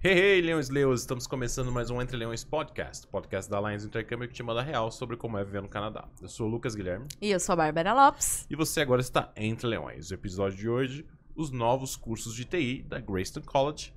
Hey, hey, leões leões, estamos começando mais um Entre Leões Podcast, podcast da Alliance Intercâmbio que te manda real sobre como é viver no Canadá. Eu sou o Lucas Guilherme E eu sou a Bárbara Lopes. e você agora está Entre Leões. O episódio de hoje, os novos cursos de TI da Greyston College,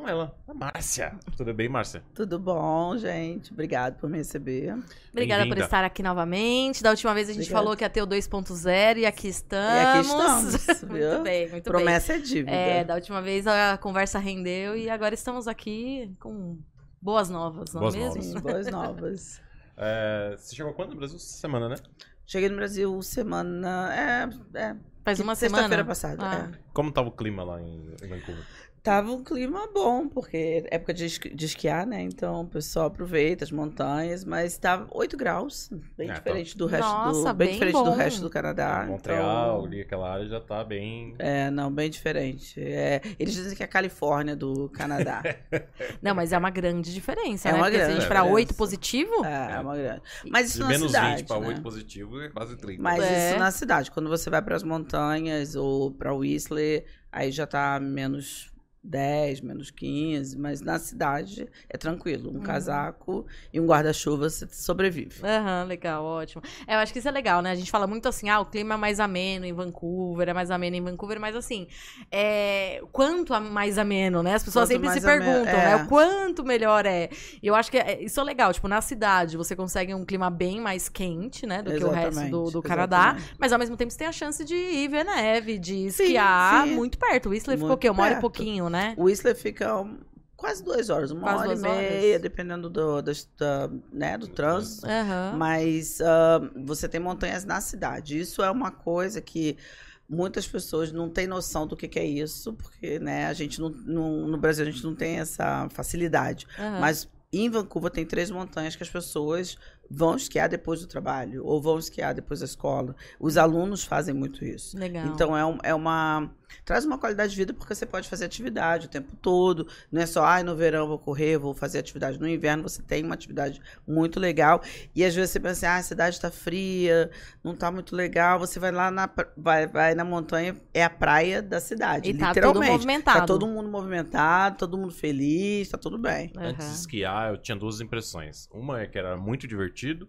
com ela, a Márcia. Tudo bem, Márcia? Tudo bom, gente? Obrigado por me receber. Obrigada por estar aqui novamente. Da última vez a gente Obrigada. falou que ia ter o 2.0 e aqui estamos. E aqui estamos, muito bem, muito Promessa é bem. dívida. É, da última vez a conversa rendeu e agora estamos aqui com boas novas, não Boas é mesmo? novas. Sim, boas novas. É, você chegou quando no Brasil? Semana, né? Cheguei no Brasil semana. É, é Faz uma semana. Sexta-feira passada. Ah. é. Como tava o clima lá em, em Vancouver? Tava um clima bom, porque é época de, esqui- de esquiar, né? Então o pessoal aproveita as montanhas, mas tava 8 graus, bem Ah, diferente do resto Nossa, do. Bem, bem diferente bom. do resto do Canadá. Montreal, então- ali, aquela área já tá bem... É, não, bem diferente. É, eles dizem que é a Califórnia do Canadá. Não, mas é uma grande diferença, É né? uma Porque se a gente grande para diferença. 8 positivo, É, é uma grande. Mas isso De na menos cidade, 20 para né? 8 positivo é quase 30. Mas É. isso na cidade. Quando você vai para as montanhas ou para Whistler, aí já tá menos 10, menos 15. Mas na cidade é tranquilo. Uhum. Um casaco e um guarda-chuva você sobrevive. Aham, legal, ótimo. É, eu acho que isso é legal, né? A gente fala muito assim, ah, o clima é mais ameno em Vancouver, é mais ameno em Vancouver, mas assim, é... quanto a- mais ameno, né? As pessoas Quanto sempre se perguntam, é. né? O quanto melhor é. E eu acho que é- isso é legal, tipo, na cidade você consegue um clima bem mais quente, né? Do que o resto do, do Exatamente, Canadá. exatamente. Mas ao mesmo tempo você tem a chance de ir ver neve, de esquiar sim. muito perto. O Whistler ficou o Muito quê? Uma hora e pouquinho, né? O Whistler fica um- quase duas horas, uma Quase hora e duas horas. meia, dependendo do, das- da- né, do trânsito. Aham. Mas ah, você tem montanhas na cidade. Isso é uma coisa que muitas pessoas não têm noção do que, que é isso, porque né, a gente não, não- no Brasil a gente não tem essa facilidade. aham. Mas em Vancouver tem três montanhas que as pessoas vão esquiar depois do trabalho ou vão esquiar depois da escola. Os alunos fazem muito isso. Legal. Então é, um- é uma. Traz uma qualidade de vida porque você pode fazer atividade o tempo todo. Não é só, ai, no verão vou correr, vou fazer atividade. No inverno você tem uma atividade muito legal. E às vezes você pensa assim, ah, a cidade está fria, não está muito legal. Você vai lá na, vai, vai na montanha, é a praia da cidade. E tá tudo literalmente. movimentado. Tá todo mundo movimentado, todo mundo feliz, tá tudo bem. Antes de esquiar, eu tinha duas impressões. Uma é que era muito divertido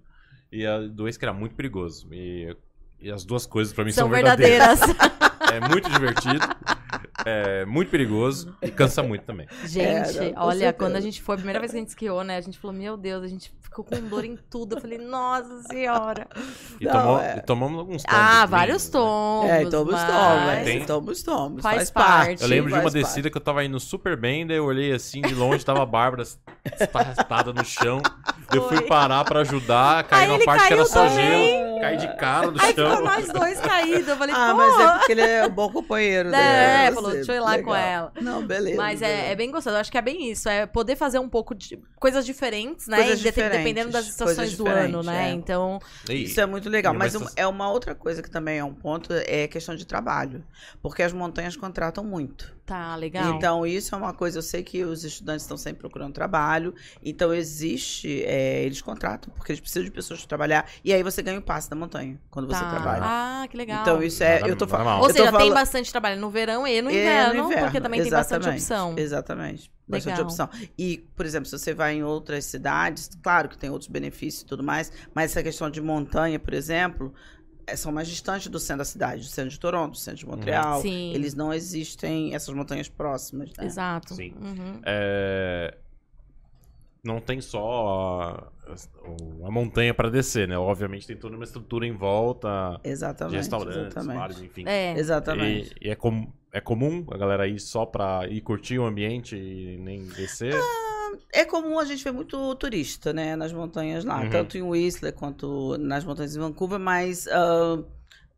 e a dois que era muito perigoso. E, e as duas coisas pra mim são, São verdadeiras. verdadeiras. É muito divertido, é muito perigoso e cansa muito também. Gente, É, não, olha, certeza. quando a gente foi, a primeira vez que a gente esquiou, né? A gente falou, meu Deus, a gente ficou com dor em tudo. Eu falei, nossa senhora. E, Não, tomou- é. e tomamos alguns tombos. Ah, lindos, vários né? tombos. é, tomos mas... tombos, Tem- é, tomos tombos. Faz Faz, parte. parte. Eu lembro de uma faz descida parte. que eu tava indo super bem, daí eu olhei assim de longe, tava a Bárbara estarrastada no chão. Eu fui Foi. parar pra ajudar, caí Aí ele parte que era caiu só também. gelo, caí de cara no Aí ficou chão. nós dois caídos. Eu falei, Ah, pô. mas é porque ele é um bom companheiro. né? É, falou, deixa eu ir lá com legal. ela. Não, beleza. Mas é, beleza. é bem gostoso. Eu acho que é bem isso. É poder fazer um pouco de coisas diferentes, né? Coisas diferentes, Dependendo das estações coisas do ano, né? é. Então, E- Isso é muito legal. Mas um- é uma outra coisa que também é um ponto, é questão de trabalho. Porque as montanhas contratam muito. tá legal. Então, isso é uma coisa, eu sei que os estudantes estão sempre procurando trabalho. Então, existe, é, eles contratam, porque eles precisam de pessoas para trabalhar. E aí você ganha o passe da montanha, quando você Tá. trabalha. Ah, que legal. Então, isso é. Eu tô falando. Ou seja, tem falando- bastante trabalho no verão e no É, no inverno, inverno, porque também tem bastante exatamente, opção. Exatamente. Bastante Legal. opção. E, por exemplo, se você vai em outras cidades, claro que tem outros benefícios e tudo mais, mas essa questão de montanha, por exemplo, é, são mais distantes do centro da cidade, do centro de Toronto, do centro de Montreal. Sim. Eles não existem essas montanhas próximas. Né? Exato. Sim. Uhum. é, não tem só a, a montanha pra descer, né? Obviamente tem toda uma estrutura em volta Exatamente. de restaurantes, exatamente. bares, enfim. É. Exatamente. E, e é, com- é comum a galera ir só pra ir curtir o ambiente e nem descer? É comum a gente ver muito turista, né, nas montanhas lá, Uhum. tanto em Whistler quanto nas montanhas em Vancouver, mas ah,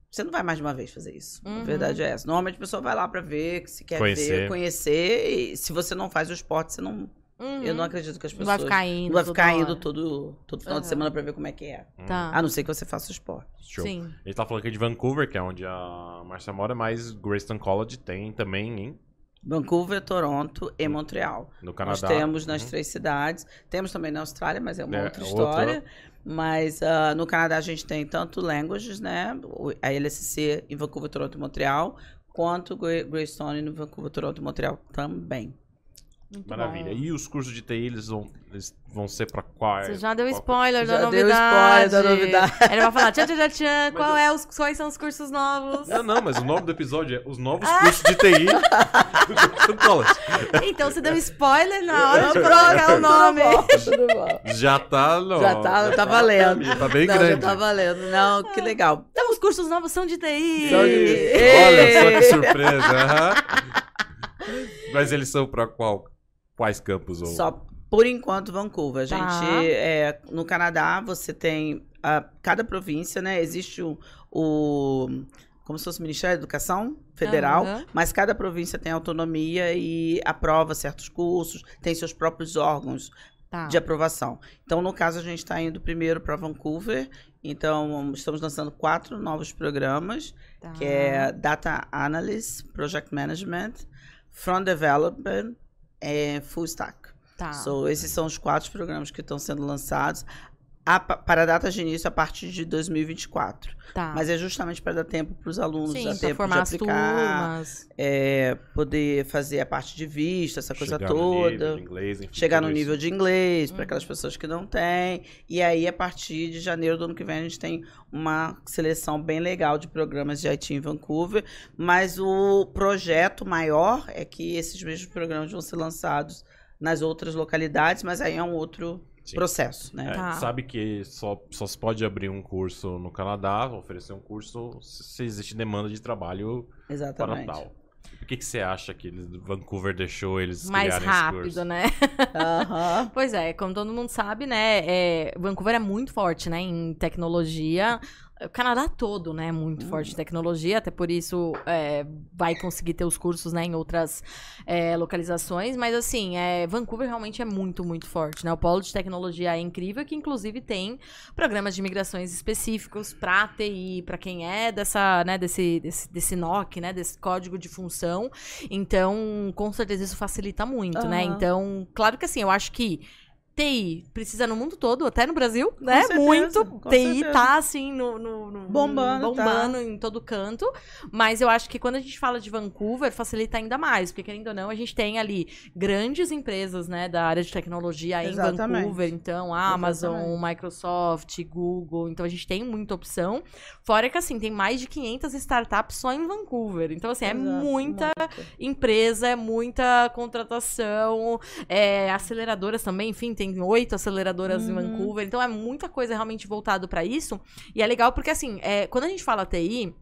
você não vai mais de uma vez fazer isso. Uhum. A verdade é essa. Normalmente a pessoa vai lá pra ver, se quer Conhecer. ver, conhecer, e se você não faz o esporte, você não. Uhum. Eu não acredito que as Não pessoas. vai ficar indo. não vai ficar indo todo, todo final de Aham. semana pra ver como é que é. Tá. A não ser que você faça o esporte. Show. Sim. Gente tá falando aqui de Vancouver, que é onde a Marcia mora, mas Greyston College tem também em, Vancouver, Toronto e Montreal. no Canadá. Nós temos nas Uhum. três cidades. Temos também na Austrália, mas é uma É, outra outra. história. Mas ah, no Canadá a gente tem tanto Languages, né? A LSC em Vancouver, Toronto e Montreal, quanto Grey- Greystone no Vancouver, Toronto e Montreal também. Muito Maravilha. bom. E os cursos de TI, eles vão, eles vão ser pra qual? Você já deu qual- spoiler da Já deu novidade. spoiler da novidade. Ele vai falar, tchan, tchan, tchan, qual eu- é os, quais são os cursos novos? Não, não, mas o nome do episódio é Os Novos Ah. Cursos de TI do College. Então você deu spoiler na hora de Eu- colocar o nome. Tudo bom. Já tá, não. Já tá, tá valendo. Tá bem Não, grande. já tá valendo. Não, que legal. Então os cursos novos são de TI. São de- Olha só que surpresa. aham. Mas eles são pra qual? Quais campos? Ou... Só por enquanto Vancouver. A gente Tá. é, no Canadá você tem ah, cada província, né? Existe o, o como se fosse o Ministério da Educação Federal, Aham. mas cada província tem autonomia e aprova certos cursos, tem seus próprios órgãos Tá. de aprovação. Então, no caso, a gente está indo primeiro para Vancouver. Então, estamos lançando quatro novos programas, Tá. que é Data Analyst, Project Management, Front Development e Full Stack. Tá. So, esses são os quatro programas que estão sendo lançados a pa- para datas de início a partir de 2024. tá. Mas é justamente para dar tempo para os alunos, Sim, dar tempo de aplicar, turmas. é, poder fazer a parte de vista, essa coisa Chegar no nível toda de inglês, enfim, chegar no isso. nível de inglês, para Uhum. aquelas pessoas que não têm. E aí, a partir de janeiro do ano que vem, a gente tem uma seleção bem legal de programas de IT em Vancouver. Mas o projeto maior é que esses mesmos programas vão ser lançados nas outras localidades, mas aí é um outro Sim. processo, né? É, Tá. Sabe que só, só se pode abrir um curso no Canadá, oferecer um curso, se existe demanda de trabalho para Exatamente. tal. Por que, que você acha que eles, Vancouver deixou eles Mais rápido, curso? né? Aham. Pois é, como todo mundo sabe, né? é, Vancouver é muito forte, né? Em tecnologia. O Canadá todo, né? é Muito Uhum. forte em tecnologia, até por isso é, vai conseguir ter os cursos né, em outras é, localizações. Mas assim, é, Vancouver realmente é muito, muito forte, né? O polo de tecnologia é incrível, que inclusive tem programas de migrações específicos para TI, para quem é dessa, né, desse, desse, desse NOC, né? Desse código de função. Então, com certeza isso facilita muito, né? Aham. Então, claro que assim, eu acho que TI precisa no mundo todo, até no Brasil, né? certeza, Muito. com TI certeza. tá assim no, no- no- Bombando, tá. bombando em todo canto. Mas eu acho que quando a gente fala de Vancouver, facilita ainda mais, porque querendo ou não, a gente tem ali grandes empresas, né, da área de tecnologia em Exatamente. Vancouver, então Amazon, Exatamente. Microsoft, Google, então a gente tem muita opção. Fora que assim, tem mais de 500 startups só em Vancouver. Então assim, é Exato, muita muito. empresa, é muita contratação, é, aceleradoras também, enfim, tem oito aceleradoras em Uhum. Vancouver, então é muita coisa realmente voltado para isso. E é legal porque, assim, é, quando a gente fala TI.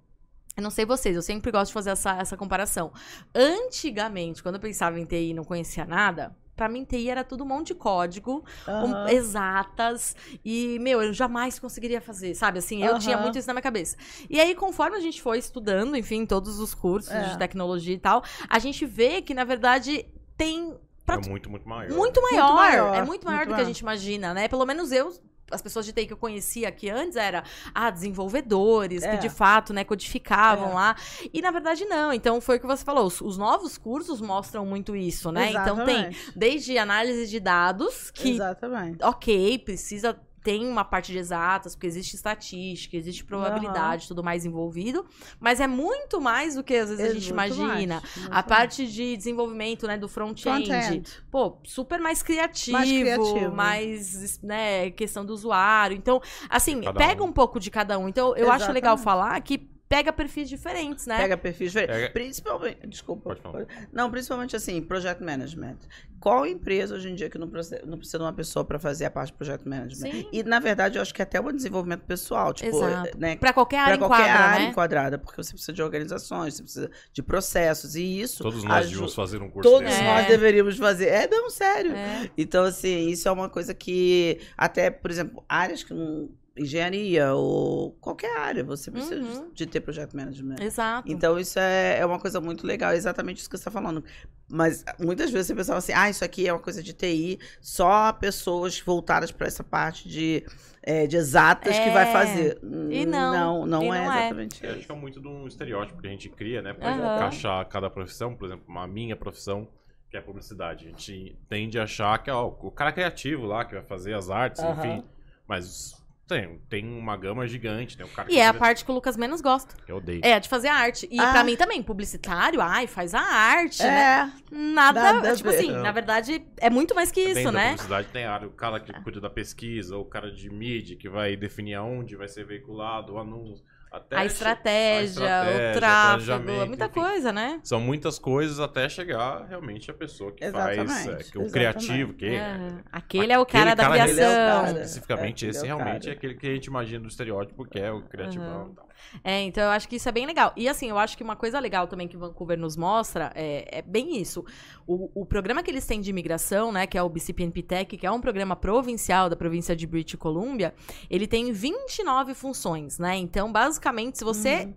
Eu não sei vocês, eu sempre gosto de fazer essa, essa comparação. Antigamente, quando eu pensava em TI e não conhecia nada, pra mim TI era tudo um monte de código, um- Aham. exatas, e, meu, eu jamais conseguiria fazer, sabe? Assim, eu tinha Aham. muito isso na minha cabeça. E aí, conforme a gente foi estudando, enfim, todos os cursos É. de tecnologia e tal, a gente vê que, na verdade, tem pra É muito, muito maior. muito maior. maior, É muito maior muito do que a maior. gente imagina, né? Pelo menos eu. As pessoas de TI que eu conhecia aqui antes era ah, desenvolvedores É. que de fato, né, codificavam É. lá. E na verdade não. Então foi o que você falou. Os, os novos cursos mostram muito isso, né? Então tem Exatamente. desde análise de dados que Exatamente. ok, precisa. Tem uma parte de exatas, porque existe estatística, existe probabilidade, tudo mais envolvido. Mas é muito mais do que às vezes a gente imagina. mais, A mais. parte de desenvolvimento, né, do front-end. Front-end. Pô, super mais criativo, Mais criativo. mais, né, questão do usuário. Então, assim, Cada pega um. um pouco de cada um. Então, eu acho legal Exatamente. falar que pega perfis diferentes, né? Pega perfis diferentes. Pega- Principalmente. Desculpa. Pode falar. Não, principalmente assim, project management. Qual empresa hoje em dia que não precisa, não precisa de uma pessoa para fazer a parte de project management? Sim. E, na verdade, eu acho que até um desenvolvimento pessoal. Tipo, Exato. né? Pra qualquer área Para qualquer enquadra, área né? enquadrada, porque você precisa de organizações, você precisa de processos, e isso. Todos nós aju- devíamos fazer um curso Todos desse. É. nós deveríamos fazer. É, não, sério. É. Então, assim, isso é uma coisa que, até, por exemplo, áreas que não. Engenharia ou qualquer área, você precisa Uhum. de ter project management. Exato. Então, isso é, é uma coisa muito legal, é exatamente isso que você está falando. Mas muitas vezes você pensava assim, ah, isso aqui é uma coisa de TI, só pessoas voltadas para essa parte de, é, de exatas que vai É. fazer. E não, Não, não, e é não é. exatamente Eu acho isso. que é muito de um estereótipo que a gente cria, né? Pra Aham. encaixar cada profissão. Por exemplo, a minha profissão, que é publicidade. A gente tende a achar que é ó, o cara criativo lá, que vai fazer as artes, Aham. enfim. Mas Tem, tem uma gama gigante, tem o cara E que é a vira- parte que o Lucas menos gosta. eu odeio. É, a de fazer a arte. E Ah. pra mim também, publicitário, ai, faz a arte, né? É, Nada, Nada a tipo ver. assim, Não. na verdade, é muito mais que Dentro isso, né? publicidade tem área, o cara que cuida da pesquisa, o cara de mídia que vai definir aonde vai ser veiculado o anúncio. Até A estratégia, a estratégia, o tráfego, é muita enfim. coisa, né? São muitas coisas até chegar realmente a pessoa que faz, Exatamente, é, que o criativo, que É. Aquele é o Aquele cara da cara, ele é aviação. cara. especificamente É, esse é realmente cara. é aquele que a gente imagina do estereótipo que é o criativão Aham. e tal. É, então eu acho que isso é bem legal. E assim, eu acho que uma coisa legal também que Vancouver nos mostra é, é bem isso. O, o programa que eles têm de imigração, né, que é o BCPNP Tech, que é um programa provincial da província de British Columbia, ele tem 29 funções, né? Então, basicamente, se você es-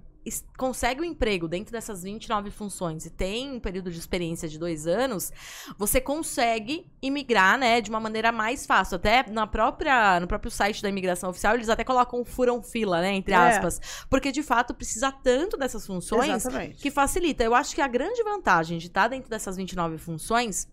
consegue um emprego dentro dessas 29 funções e tem um período de experiência de dois anos, você consegue imigrar, né, de uma maneira mais fácil. Até na própria, no próprio site da imigração oficial, eles até colocam furam fila, né, entre É. aspas. Porque, de fato, precisa tanto dessas funções exatamente. que facilita. Eu acho que a grande vantagem de estar dentro dessas 29 funções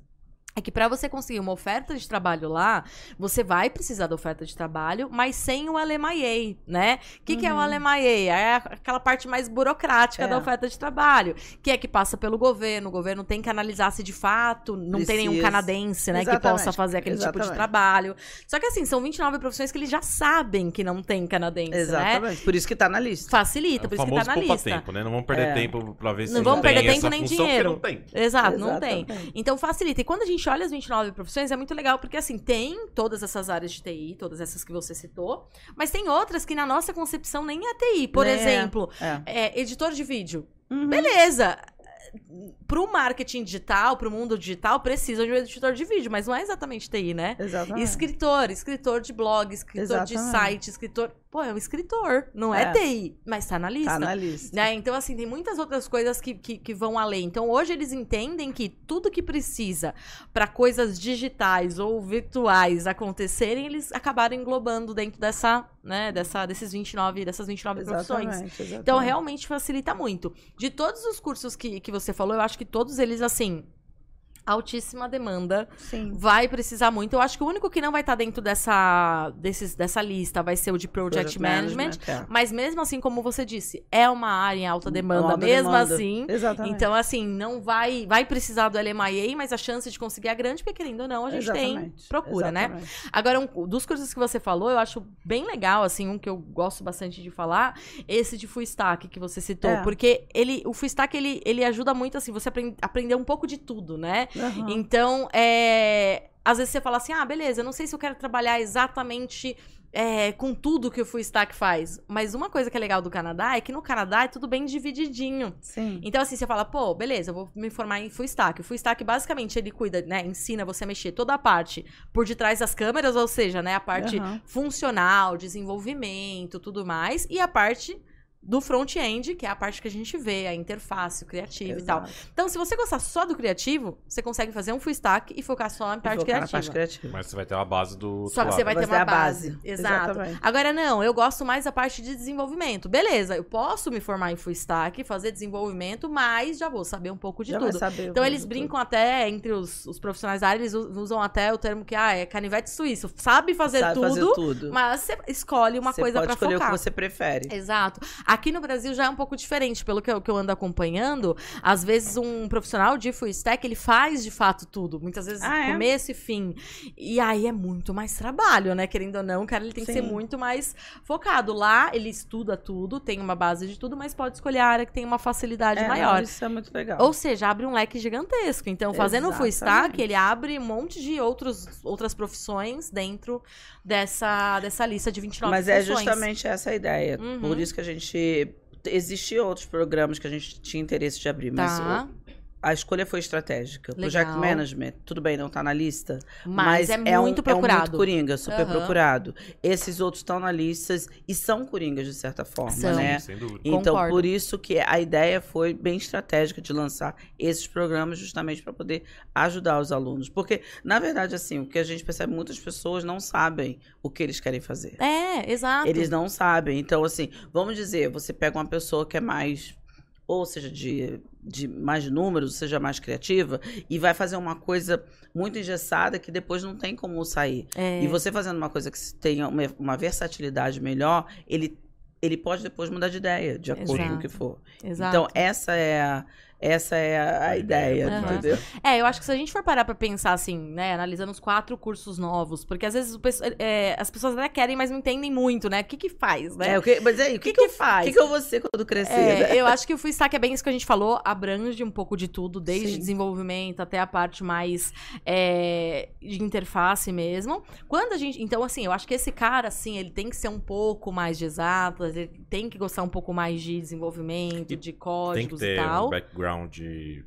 é que para você conseguir uma oferta de trabalho lá, você vai precisar da oferta de trabalho, mas sem o LMIA, né? O que, que é o Uhum. LMIA? É aquela parte mais burocrática É. da oferta de trabalho, que é que passa pelo governo. O governo tem que analisar se de fato não tem nenhum Precisa. canadense, né, que Exatamente, possa fazer aquele tipo de exatamente. trabalho. Só que assim, são 29 profissões que eles já sabem que não tem canadense, né? Exatamente. Por isso que tá na lista. Facilita, É por isso que tá na lista. tempo, né? Não vamos perder É. tempo pra ver se Não vamos perder tem tempo essa nem dinheiro. Não tem. Exato, não tem. Exatamente. Então facilita. E quando a gente olha as 29 profissões, é muito legal, porque assim, tem todas essas áreas de TI, todas essas que você citou, mas tem outras que na nossa concepção nem é TI. Por É. exemplo, É. é, editor de vídeo. Uhum. Beleza. Pro marketing digital, pro mundo digital, precisa de um editor de vídeo, mas não é exatamente TI, né? Exatamente. Escritor, escritor de blog, escritor de Exatamente. site, escritor. Pô, é um escritor, não é, É. TI, mas tá na lista. Tá na lista. Né? Então, assim, tem muitas outras coisas que, que, que vão além. Então, hoje eles entendem que tudo que precisa para coisas digitais ou virtuais acontecerem, eles acabaram englobando dentro dessa, né, dessa, desses 29, dessas 29 profissões. Exatamente, exatamente. Então, realmente facilita muito. De todos os cursos que, que você falou, eu acho que todos eles, assim, altíssima demanda. Sim. Vai precisar muito. Eu acho que o único que não vai estar dentro dessa, desses, dessa lista vai ser o de Project, Management. é. Mas mesmo assim, como você disse, é uma área em alta demanda, Alta mesmo demanda. assim. Exatamente. Então, assim, não vai vai precisar do LMIA, mas a chance de conseguir é grande, porque querendo ou não, a gente tem Exatamente, procura, né? exatamente. Agora, um, dos cursos que você falou, eu acho bem legal, assim, um que eu gosto bastante de falar, esse de full stack que você citou, É. porque ele, o full stack, ele, ele ajuda muito, assim, você aprend, aprender um pouco de tudo, né? Aham. Então, é, às vezes você fala assim, ah, beleza, eu não sei se eu quero trabalhar exatamente é, com tudo que o Full Stack faz. Mas uma coisa que é legal do Canadá é que no Canadá é tudo bem divididinho. Sim. Então, assim, você fala, pô, beleza, eu vou me formar em Full Stack. O Full Stack, basicamente, ele cuida, né, ensina você a mexer toda a parte por detrás das câmeras, ou seja, né, a parte Aham. funcional, desenvolvimento, tudo mais, e a parte do front-end, que é a parte que a gente vê, a interface, o criativo e tal. Exato. Então, se você gostar só do criativo, você consegue fazer um full stack e focar só em parte Focar na criativa. parte criativa. Mas você vai ter uma base do. Só que você vai Vai ter uma a base. base. Exato. Exatamente. Agora, não, eu gosto mais da parte de desenvolvimento. Beleza, eu posso me formar em full stack, fazer desenvolvimento, mas já vou saber um pouco de Já vai tudo. saber Então eles tudo. brincam até entre os, os profissionais da área, eles usam até o termo que ah, é canivete suíço. Sabe fazer, Sabe tudo, fazer tudo. mas você escolhe uma Você coisa pode pra escolher focar. o que você prefere. Exato. Aqui no Brasil já é um pouco diferente, pelo que eu, que eu ando acompanhando. Às vezes um profissional de full stack, ele faz de fato tudo. Muitas vezes Ah, é? começo e fim. E aí é muito mais trabalho, né? Querendo ou não, o cara ele tem que ser Sim. muito mais focado. Lá ele estuda tudo, tem uma base de tudo, mas pode escolher a área que tem uma facilidade É, maior. Isso é muito legal. Ou seja, abre um leque gigantesco. Então, fazendo o full stack, Exatamente. ele abre um monte de outros, outras profissões dentro dessa, dessa lista de 29 Mas é funções. justamente essa a ideia. Uhum. Por isso que a gente. Existiam outros programas que a gente tinha interesse de abrir, mas Tá. A escolha foi estratégica. Legal. Project Management, tudo bem, não tá na lista. Mas, é um- muito É um procurado. muito coringa, super Aham. procurado. Esses outros estão na lista e são coringas, de certa forma, São. né? Sem dúvida. Então, Concordo. por isso que a ideia foi bem estratégica de lançar esses programas justamente para poder ajudar os alunos. Porque, na verdade, assim, o que a gente percebe, muitas pessoas não sabem o que eles querem fazer. É, exato. Eles não sabem. Então, assim, vamos dizer, você pega uma pessoa que é mais, ou seja, de de mais números, seja mais criativa, e vai fazer uma coisa muito engessada que depois não tem como sair. É, E você fazendo uma coisa que tenha uma, uma versatilidade melhor, ele, ele pode depois mudar de ideia, de acordo com o Exato. que for. exato. Então, essa é a, essa é a, a ideia, Aham. entendeu? É, eu acho que se a gente for parar pra pensar assim, né, analisando os quatro cursos novos, porque às vezes o pesso- é, as pessoas até querem, mas não entendem muito, né? O que que faz, né? É, o que, mas aí, o que, que, eu faz? O que, que eu vou ser quando crescer? É, né? eu acho que o Full Stack é bem isso que a gente falou, abrange um pouco de tudo, desde Sim. desenvolvimento até a parte mais é, de interface mesmo. Quando a gente. Então, assim, eu acho que esse cara, assim, ele tem que ser um pouco mais de exatas, ele tem que gostar um pouco mais de desenvolvimento, E de Tem que códigos e ter tal. um background de...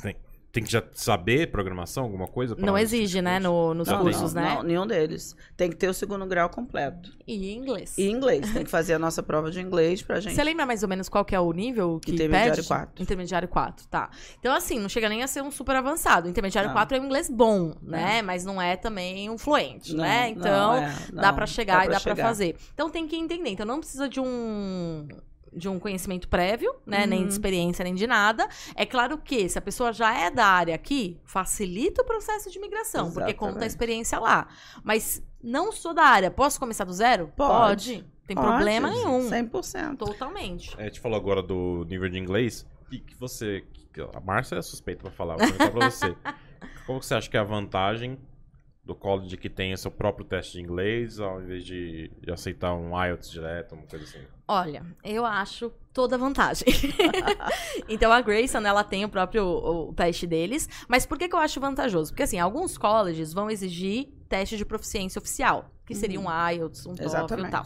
Tem, tem que já saber programação, alguma coisa? pra Não exige, né, no- nos Não, cursos, não, né? não, nenhum deles. Tem que ter o segundo grau completo. E inglês. E inglês. Tem que fazer a nossa prova de inglês pra gente. Você lembra mais ou menos qual que é o nível que Intermediário pede? 4. Intermediário 4, tá. Então, assim, não chega nem a ser um super avançado. Intermediário Não. 4 é um inglês bom, né? Mas não é também um fluente, Não, né? não, Então, é, dá pra chegar e dá pra chegar. fazer. Então, tem que entender. Então, não precisa de um de um conhecimento prévio, né? Nem Uhum. de experiência, nem de nada. É claro que, se a pessoa já é da área aqui, facilita o processo de migração, porque conta a Exatamente. experiência lá. Mas não sou da área, posso começar do zero? Pode. Tem Pode, problema nenhum. 100%. Totalmente. É, a gente falou agora do nível de inglês. E que você. que a Márcia é suspeita pra falar, vou perguntar pra você. Qual que você acha que é a vantagem do college que tem seu próprio teste de inglês, ao invés de, de aceitar um IELTS direto, uma coisa assim? Olha, eu acho toda vantagem. então a Grayson, ela tem o próprio o, o teste deles, mas por que, que eu acho vantajoso? Porque assim, alguns colleges vão exigir teste de proficiência oficial, que seria um IELTS, um TOEFL e tal.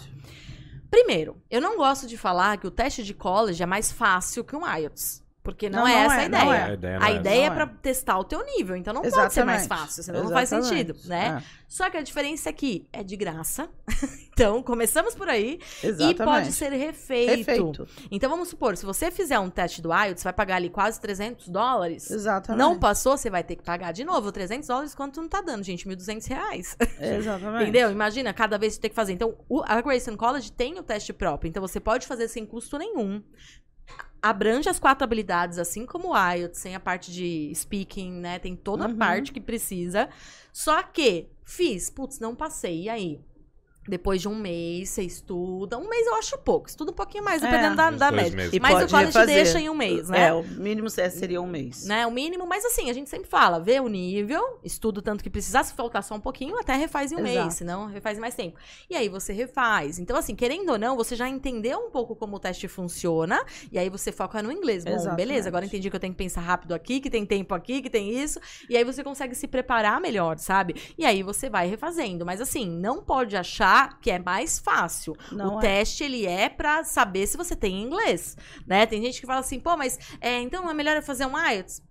Primeiro, eu não gosto de falar que o teste de college é mais fácil que um IELTS, porque não, Não, é não essa é, a não ideia. é. A ideia, não A é ideia é pra é. testar o teu nível, então não pode ser mais Exatamente. fácil, senão não faz Exatamente. sentido, né? É, Só que a diferença é que é de graça. então, começamos por aí. exatamente. E pode ser refeito. Refeito. Então vamos supor, se você fizer um teste do IELTS, você vai pagar ali quase 300 dólares. Exatamente. Não passou, você vai ter que pagar de novo 300 dólares, quanto não tá dando, gente? 1.200 reais. Exatamente. Entendeu? Imagina, cada vez você tem que fazer. Então, o- a Grayson College tem o teste próprio, então você pode fazer sem custo nenhum. Abrange as quatro habilidades, assim como o IELTS, sem a parte de speaking, né? Tem toda a Uhum. parte que precisa. Só que, fiz, putz, não passei, e aí? Depois de um mês, você estuda. Um mês eu acho pouco. Estuda um pouquinho mais, É, dependendo da, uns da dois média. meses. E Mas o college refazer. deixa em um mês, né? É, o mínimo se- seria um mês. né? O mínimo, mas assim, a gente sempre fala, vê o nível, estuda o tanto que precisar, se faltar só um pouquinho, até refaz em um Exato. mês, senão refaz em mais tempo. E aí você refaz. Então, assim, querendo ou não, você já entendeu um pouco como o teste funciona, e aí você foca no inglês. Bom, Exatamente. beleza, agora entendi que eu tenho que pensar rápido aqui, que tem tempo aqui, que tem isso, e aí você consegue se preparar melhor, sabe? E aí você vai refazendo. Mas assim, não pode achar que é mais fácil. Não o é. teste, ele é pra saber se você tem inglês, né? Tem gente que fala assim, pô, mas é, então é melhor eu fazer um IELTS?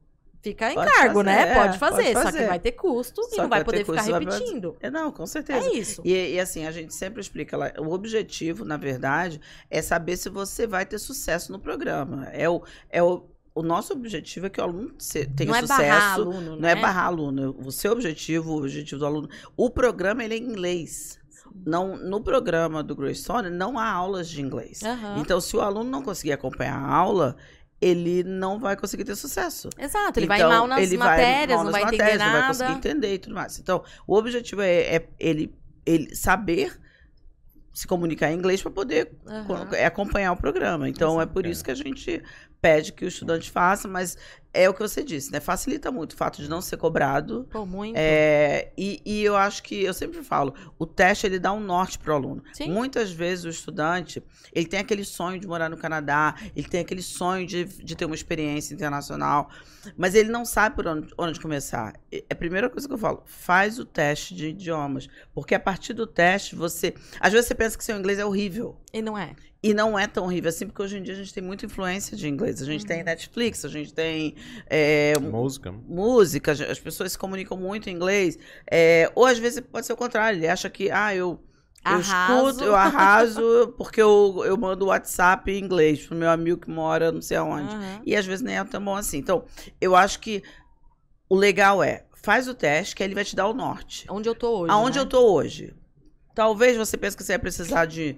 Fica em Pode cargo, fazer, né? é, pode, fazer, pode só que fazer. vai ter custo Só e não vai vai poder ficar repetindo. É, não, com certeza. É isso. E, e assim, a gente sempre explica lá, o objetivo, na verdade, é saber se você vai ter sucesso no programa. É o, é o, o nosso objetivo é que o aluno tenha não é sucesso. barrar aluno, Não é né? barrar aluno. O seu objetivo, o objetivo do aluno. O programa ele é em inglês. Não, no programa do Greystone não há aulas de inglês. Aham. Então, se o aluno não conseguir acompanhar a aula, ele não vai conseguir ter sucesso. Exato, ele vai Então, mal nas ele vai matérias, mal não nas vai entender nada. Não vai conseguir entender e tudo mais. Então, o objetivo é, é ele, ele saber se comunicar em inglês para poder é acompanhar o programa. Então, é por É. isso que a gente pede que o estudante faça, mas é o que você disse, né? Facilita muito o fato de não ser cobrado. Pô, muito. É, e, e eu acho que, eu sempre falo, o teste ele dá um norte para o aluno. Sim. Muitas vezes o estudante, ele tem aquele sonho de morar no Canadá, ele tem aquele sonho de, de ter uma experiência internacional, mas ele não sabe por onde, onde começar. E A primeira coisa que eu falo, faz o teste de idiomas, porque a partir do teste você, às vezes você pensa que seu inglês é horrível. E não é. E não é tão horrível assim, porque hoje em dia a gente tem muita influência de inglês. A gente Uhum. tem Netflix, a gente tem é, Música. música, as pessoas se comunicam muito em inglês. É, ou às vezes pode ser o contrário, ele acha que, ah, eu, eu Arraso. escuto, eu arraso porque eu, eu mando WhatsApp em inglês pro meu amigo que mora não sei aonde. Aham. E às vezes nem é tão bom assim. Então, eu acho que o legal é, faz o teste, que ele vai te dar o norte. Onde eu tô hoje. Aonde né? eu tô hoje? Talvez você pense que você vai precisar de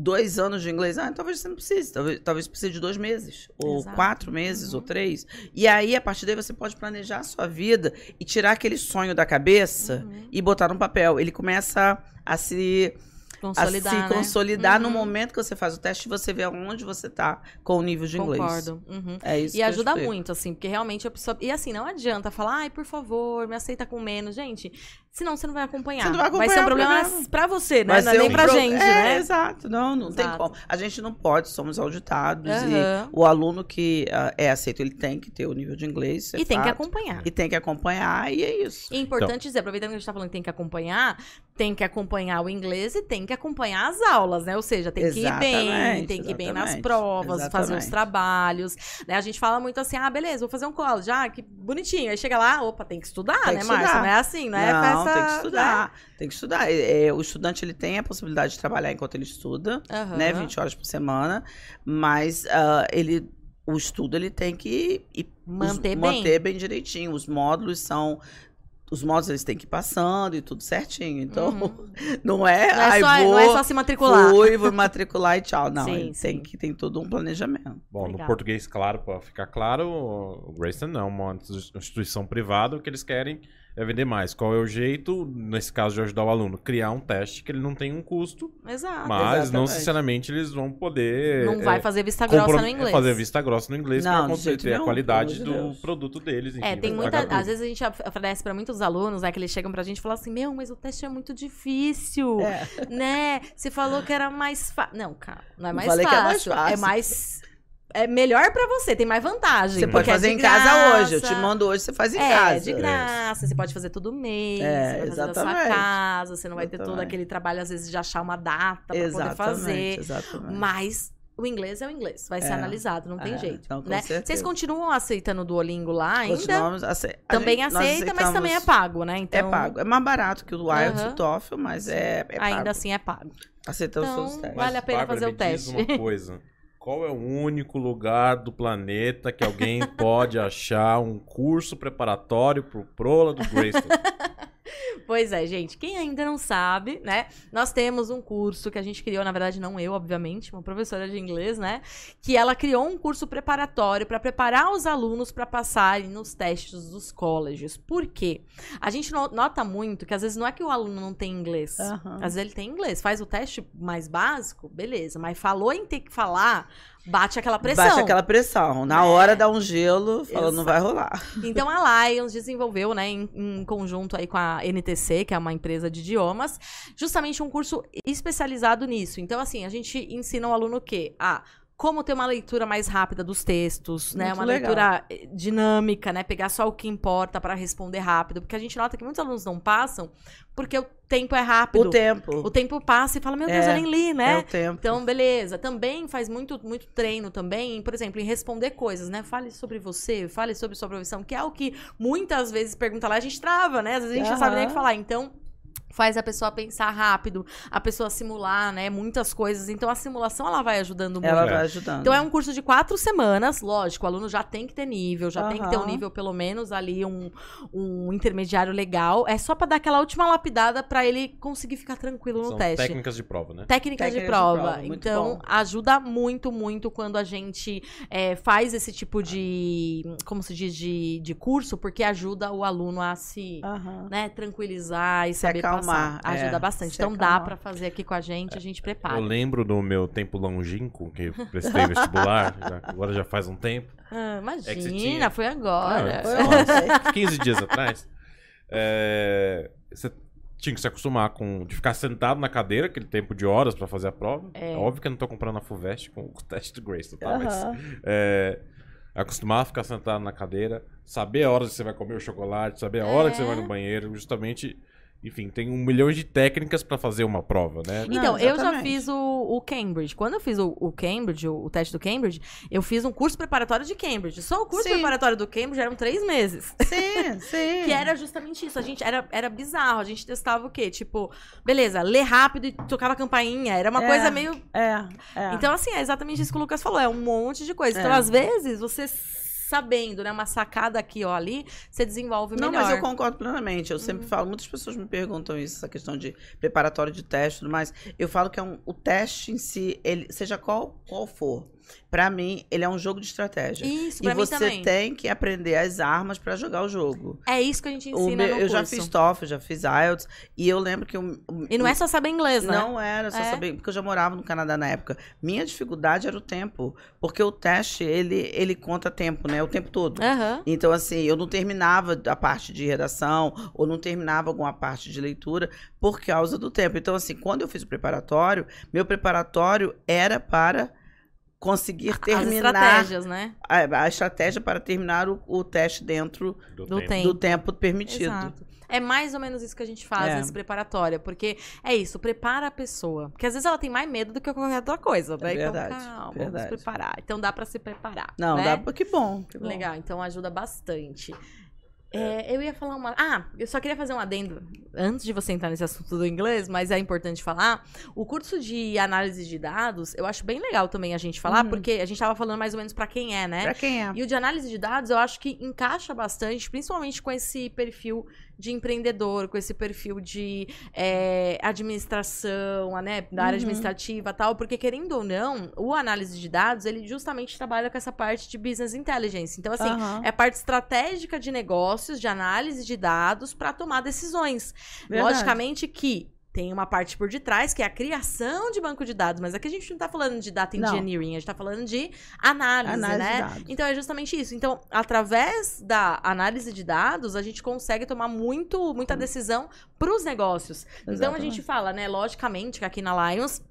dois anos de inglês, ah, talvez você não precise, talvez, talvez precise de dois meses, ou Exato. quatro meses, Uhum. ou três. E aí, a partir daí, você pode planejar a sua vida e tirar aquele sonho da cabeça Uhum. e botar no papel. Ele começa a se, Consolidar, a se né? consolidar no Uhum. momento que você faz o teste, você vê onde você tá com o nível de inglês. Concordo. Uhum. É isso E ajuda muito, assim, porque realmente a pessoa. E assim, não adianta falar, ai, por favor, me aceita com menos. Gente, senão você não vai acompanhar. Você não vai ser um acompanhar o problema programa. pra você, né? Vai Não é ser nem um pra pro- gente, é, né? Exato, não, não tem Exato. como. A gente não pode, somos auditados Aham. e o aluno que ah, é aceito, ele tem que ter o nível de inglês. é E tem que fato. acompanhar. E tem que acompanhar, e é isso. E é importante dizer, aproveitando que a gente tá falando que tem que acompanhar, tem que acompanhar o inglês e tem que acompanhar as aulas, né? Ou seja, tem que ir bem, Exatamente, tem que ir bem nas exatamente, provas, fazer os exatamente. trabalhos. Né? A gente fala muito assim, ah, beleza, vou fazer um college, ah, que bonitinho. Aí chega lá, opa, tem que estudar, Tem né, Márcia? Não é assim, não é não, festa... tem que estudar. Tem que estudar. É, é, o estudante ele tem a possibilidade de trabalhar enquanto ele estuda, Né? Aham. né? 20 horas por semana, mas ah, ele. O estudo ele tem que Manter os- bem. manter bem direitinho. Os módulos são. Os módulos eles têm que ir passando e tudo certinho. Então, Uhum. não é. Não, é só, vou, não é só se matricular. Fui, vou matricular e tchau. Não, Sim, sim. tem que tem todo um planejamento. Bom, Legal. no português, claro, para ficar claro, o Grayson não é uma instituição privada, o que eles querem é vender mais. Qual é o jeito, nesse caso de ajudar o aluno? Criar um teste que ele não tem um custo, Exato. mas não exatamente. necessariamente eles vão poder... Não vai é, fazer vista grossa no inglês. Fazer vista grossa no inglês Não, para ter a qualidade do de Deus. produto deles. Enfim, É, tem vai muita. Às vezes a gente oferece pra muitos alunos, né? Que eles chegam pra gente e falam assim: Meu, mas o teste é muito difícil. É. Né? Você falou que era mais fácil. Não, cara, não é Não mais falei que fácil. é mais fácil. É mais. É melhor pra você, tem mais vantagem. Você pode é fazer de em casa hoje. Eu te mando hoje, você faz em é, casa. de graça, você pode fazer todo mês, É, você vai fazer da sua exatamente. casa, você não vai ter todo Exatamente. aquele trabalho, às vezes, de achar uma data pra Exatamente, poder fazer. exatamente. Mas o inglês é o inglês, vai ser É. analisado, não tem É, jeito. com né? certeza. Vocês continuam aceitando o Duolingo lá ainda? Continuamos ace- a Também gente- aceita, mas também é pago, né? Então, É pago. É mais barato que o IELTS e Aham. o TOEFL, mas é, é pago. ainda assim é pago. Aceitamos Então, todos os testes. vale a pena Bárbara, fazer o me diz teste. uma coisa. Qual é o único lugar do planeta que alguém pode achar um curso preparatório pro Prola do Grayson? Pois é, gente. Quem ainda não sabe, né? Nós temos um curso que a gente criou, na verdade, não eu, obviamente, uma professora de inglês, né? Que ela criou um curso preparatório para preparar os alunos para passarem nos testes dos colleges. Por quê? A gente no- nota muito que às vezes não é que o aluno não tem inglês. Aham. Às vezes ele tem inglês. Faz o teste mais básico, beleza. Mas falou em ter que falar, bate aquela pressão. Baixa aquela pressão. Na É. hora dá um gelo, falando, não Exato. vai rolar. Então a Lions desenvolveu, né, em, em conjunto aí com a NTC, que é uma empresa de idiomas, justamente um curso especializado nisso. Então, assim, a gente ensina o aluno o quê? A como ter uma leitura mais rápida dos textos, né? Muito Uma legal. leitura eh, dinâmica, né? Pegar só o que importa para responder rápido. Porque a gente nota que muitos alunos não passam porque o tempo é rápido. O tempo. O tempo passa e fala, meu Deus, É, eu nem li, né? É o tempo. Então, beleza. Também faz muito, muito treino também, por exemplo, em responder coisas, né? Fale sobre você, fale sobre sua profissão, que é o que muitas vezes pergunta lá, a gente trava, né? Às vezes a gente não sabe nem o que falar. Então, faz a pessoa pensar rápido, a pessoa simular, né? Muitas coisas. Então, a simulação, ela vai ajudando muito. Ela vai ajudando. Então é um curso de quatro semanas, lógico, o aluno já tem que ter nível, já tem que ter um nível, pelo menos, ali, um, um intermediário legal. É só pra dar aquela última lapidada pra ele conseguir ficar tranquilo no São teste. técnicas de prova, né? Técnicas de Técnicas de prova. prova, então, bom. ajuda muito, muito quando a gente é, faz esse tipo de, como se diz, de, de curso, porque ajuda o aluno a se Aham. né, tranquilizar e saber acalmar, passar. Ajuda é, bastante. Então dá acalmar. pra fazer aqui com a gente, a gente Eu prepara. lembro do meu tempo longínquo, que eu prestei vestibular, já- agora já faz um tempo. Ah, É imagina, tinha- foi agora. Ah, Foi Nossa. ontem. 15 dias atrás. é, você tinha que se acostumar com de ficar sentado na cadeira, aquele tempo de horas pra fazer a prova. É. Óbvio que eu não tô comprando a Fuvest com o teste do Grace, tá? Mas, Aham. é, acostumar a ficar sentado na cadeira, saber a hora que você vai comer o chocolate, saber a hora que você É. vai no banheiro, justamente. Enfim, tem um milhão de técnicas pra fazer uma prova, né? Não, Então, eu já fiz o, o Cambridge. Quando eu fiz o, o Cambridge, o, o teste do Cambridge, eu fiz um curso preparatório de Cambridge. Só o curso Sim. preparatório do Cambridge eram três meses. Sim, sim. Que era justamente isso. A gente era, era bizarro. A gente testava o quê? Tipo, beleza, ler rápido e tocava campainha. Era uma É. coisa meio. É, é. Então, assim, é exatamente isso que o Lucas falou. É um monte de coisa. Então, É. às vezes, você sabendo, né? Uma sacada aqui ou ali, você desenvolve Não, melhor. mas eu concordo plenamente. Eu Uhum. sempre falo, muitas pessoas me perguntam isso, essa questão de preparatório de teste e tudo mais. Eu falo que é um, o teste em si, ele, seja qual, qual for, pra mim, ele é um jogo de estratégia. Isso, E pra mim você também. tem que aprender as armas pra jogar o jogo. É isso que a gente O ensina meu- no eu já curso. fiz TOEFL, já fiz IELTS, e eu lembro que o, o- E não é só saber inglês, né? Não era só É. saber, porque eu já morava no Canadá na época. Minha dificuldade era o tempo, porque o teste, ele, ele conta tempo, né? O tempo todo. Aham. Então, assim, eu não terminava a parte de redação, ou não terminava alguma parte de leitura, por causa do tempo. Então, assim, quando eu fiz o preparatório, meu preparatório era para conseguir As terminar estratégias, né? a, a estratégia para terminar o, o teste dentro Do, Do tempo. do tempo permitido. Exato. É mais ou menos isso que a gente faz É. nesse preparatório, porque é isso, prepara a pessoa. Porque às vezes ela tem mais medo do que qualquer outra coisa, né? É verdade, então, calma, verdade. vamos preparar. Então dá pra se preparar. Não, né? dá pra... Que bom, que bom. Legal, então ajuda bastante. É, eu ia falar uma. Ah, eu só queria fazer um adendo antes de você entrar nesse assunto do inglês, mas é importante falar. O curso de análise de dados, eu acho bem legal também a gente falar, Uhum. porque a gente tava falando mais ou menos pra quem é, né? Pra quem é? E o de análise de dados, eu acho que encaixa bastante, principalmente com esse perfil de empreendedor, com esse perfil de é, administração, né, da área Uhum. administrativa e tal, porque querendo ou não, o análise de dados, ele justamente trabalha com essa parte de business intelligence. Então, assim, Aham. é parte estratégica de negócios, de análise de dados para tomar decisões. Verdade. Logicamente que tem uma parte por detrás, que é a criação de banco de dados, mas aqui a gente não tá falando de data Não. engineering, a gente tá falando de análise, Análise né? de dados. Então é justamente isso. Então, através da análise de dados, a gente consegue tomar muito, muita decisão para os negócios. Então a Exatamente. gente fala, né, logicamente que aqui na Lions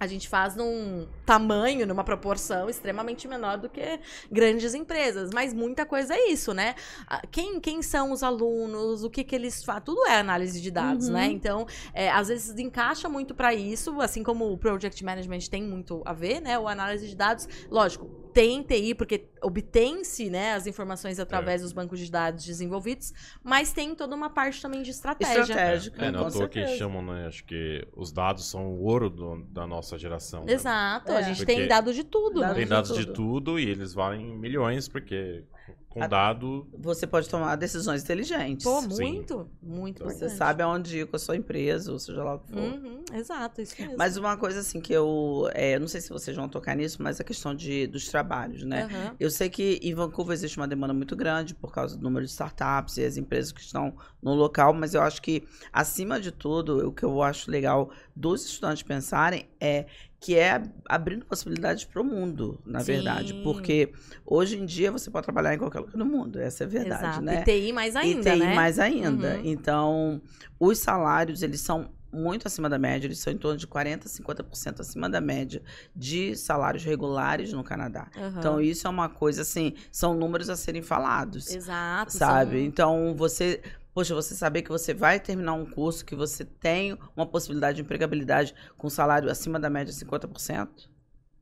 a gente faz num tamanho, numa proporção extremamente menor do que grandes empresas. Mas muita coisa é isso, né? Quem, quem são os alunos, o que, que eles fazem, tudo é análise de dados, Uhum. né? Então, é, às vezes encaixa muito para isso, assim como o Project Management tem muito a ver, né? O análise de dados, lógico, tem TI, porque obtém-se né, as informações através dos bancos de dados desenvolvidos, mas tem toda uma parte também de estratégia. Estratégica, É, não, à toa que chamam, né? Acho que os dados são o ouro do- da nossa geração. né? Exato, a É. gente Porque tem dados de tudo, dados né? Tem dados de tudo. tudo e eles valem milhões, porque com A- dado. Você pode tomar decisões inteligentes. Pô, Sim. muito, muito Você importante. sabe aonde ir com a sua empresa, ou seja lá o que for. Uhum, exato, isso mesmo. Mas uma coisa assim que eu. É, não sei se vocês vão tocar nisso, mas a questão de, dos trabalhos, né? Aham. Eu sei que em Vancouver existe uma demanda muito grande por causa do número de startups e as empresas que estão no local, mas eu acho que, acima de tudo, o que eu acho legal dos estudantes pensarem é que é abrindo possibilidades para o mundo, na Sim. verdade. Porque hoje em dia você pode trabalhar em qualquer lugar do mundo, essa é a verdade, Exato. né? E TI mais ainda, e TI né? mais ainda. Uhum. Então, os salários, eles são muito acima da média, eles são em torno de 40%, 50% acima da média de salários regulares no Canadá. Aham. Então, isso é uma coisa assim, são números a serem falados, Exato. sabe? são- Então, você, poxa, você saber que você vai terminar um curso, que você tem uma possibilidade de empregabilidade com salário acima da média 50%,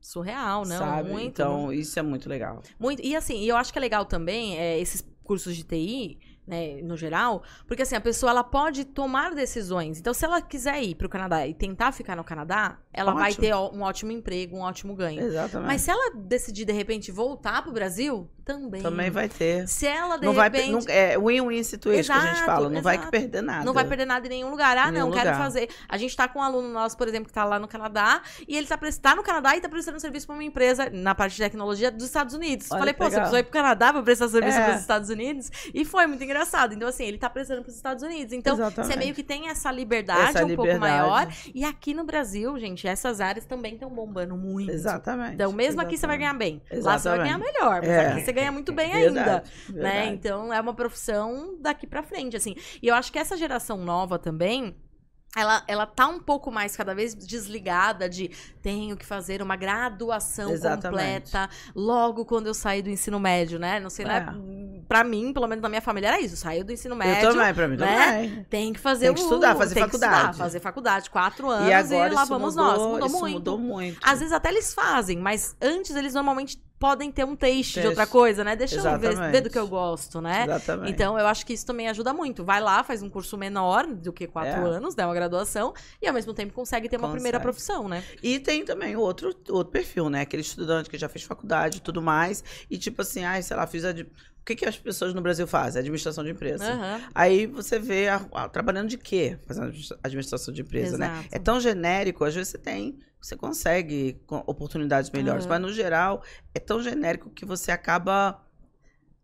Surreal, não? sabe? Muito, então, isso é muito legal. Muito. E assim, eu acho que é legal também é, esses cursos de TI, né, no geral, porque assim, a pessoa ela pode tomar decisões. Então, se ela quiser ir pro Canadá e tentar ficar no Canadá, ela vai Ótimo. ter ó- um ótimo emprego, um ótimo ganho. Exatamente. Mas se ela decidir, de repente, voltar pro Brasil, também. Também vai ter. Se ela, de Não vai, repente. não, é win-win situation que a gente Exato, fala, não vai exato. perder nada. Não vai perder nada em nenhum lugar. Ah, nenhum não, quero lugar. fazer. A gente tá com um aluno nosso, por exemplo, que tá lá no Canadá, e ele tá, pres- tá no Canadá e tá prestando serviço pra uma empresa na parte de tecnologia dos Estados Unidos. Olha Falei, pô, você legal. precisou ir pro Canadá pra prestar serviço É. pros Estados Unidos? E foi muito engraçado. Então, assim, ele tá prestando pros Estados Unidos. Então, Exatamente. você meio que tem essa liberdade Essa um pouco liberdade. maior. E aqui no Brasil, gente, essas áreas também estão bombando muito. Exatamente. Então, mesmo aqui você vai ganhar bem. Lá você vai ganhar melhor, mas É. aqui você ganha muito bem ainda Verdade, né? verdade. Então é uma profissão daqui pra frente, assim. E eu acho que essa geração nova também. Ela, ela tá um pouco mais cada vez desligada de tenho que fazer uma graduação Exatamente. completa logo quando eu sair do ensino médio, né? Não sei, É. né? Pra mim, pelo menos na minha família, era isso. Saiu do ensino médio. Eu também, pra mim né? também. Tem que fazer Tem que estudar, fazer tem que faculdade. estudar, fazer faculdade. Quatro anos E agora lá isso vamos mudou, nós. Mudou isso muito. mudou muito. Às vezes até eles fazem, mas antes eles normalmente podem ter um taste de Taste. outra coisa, né? Deixa eu ver, Exatamente. ver do que eu gosto, né? Exatamente. Então, eu acho que isso também ajuda muito. Vai lá, faz um curso menor do que quatro É. anos, dá uma graduação, e ao mesmo tempo consegue ter uma primeira Consegue. profissão, né? E tem também outro, outro perfil, né? Aquele estudante que já fez faculdade e tudo mais. E tipo assim, ai, sei lá, fiz a. O que, que as pessoas no Brasil fazem? Administração de empresa. Aham. Aí você vê a- a- trabalhando de quê? Fazendo administra- administração de empresa, né? Exato. É tão genérico, às vezes você tem, você consegue oportunidades melhores, Aham. mas no geral é tão genérico que você acaba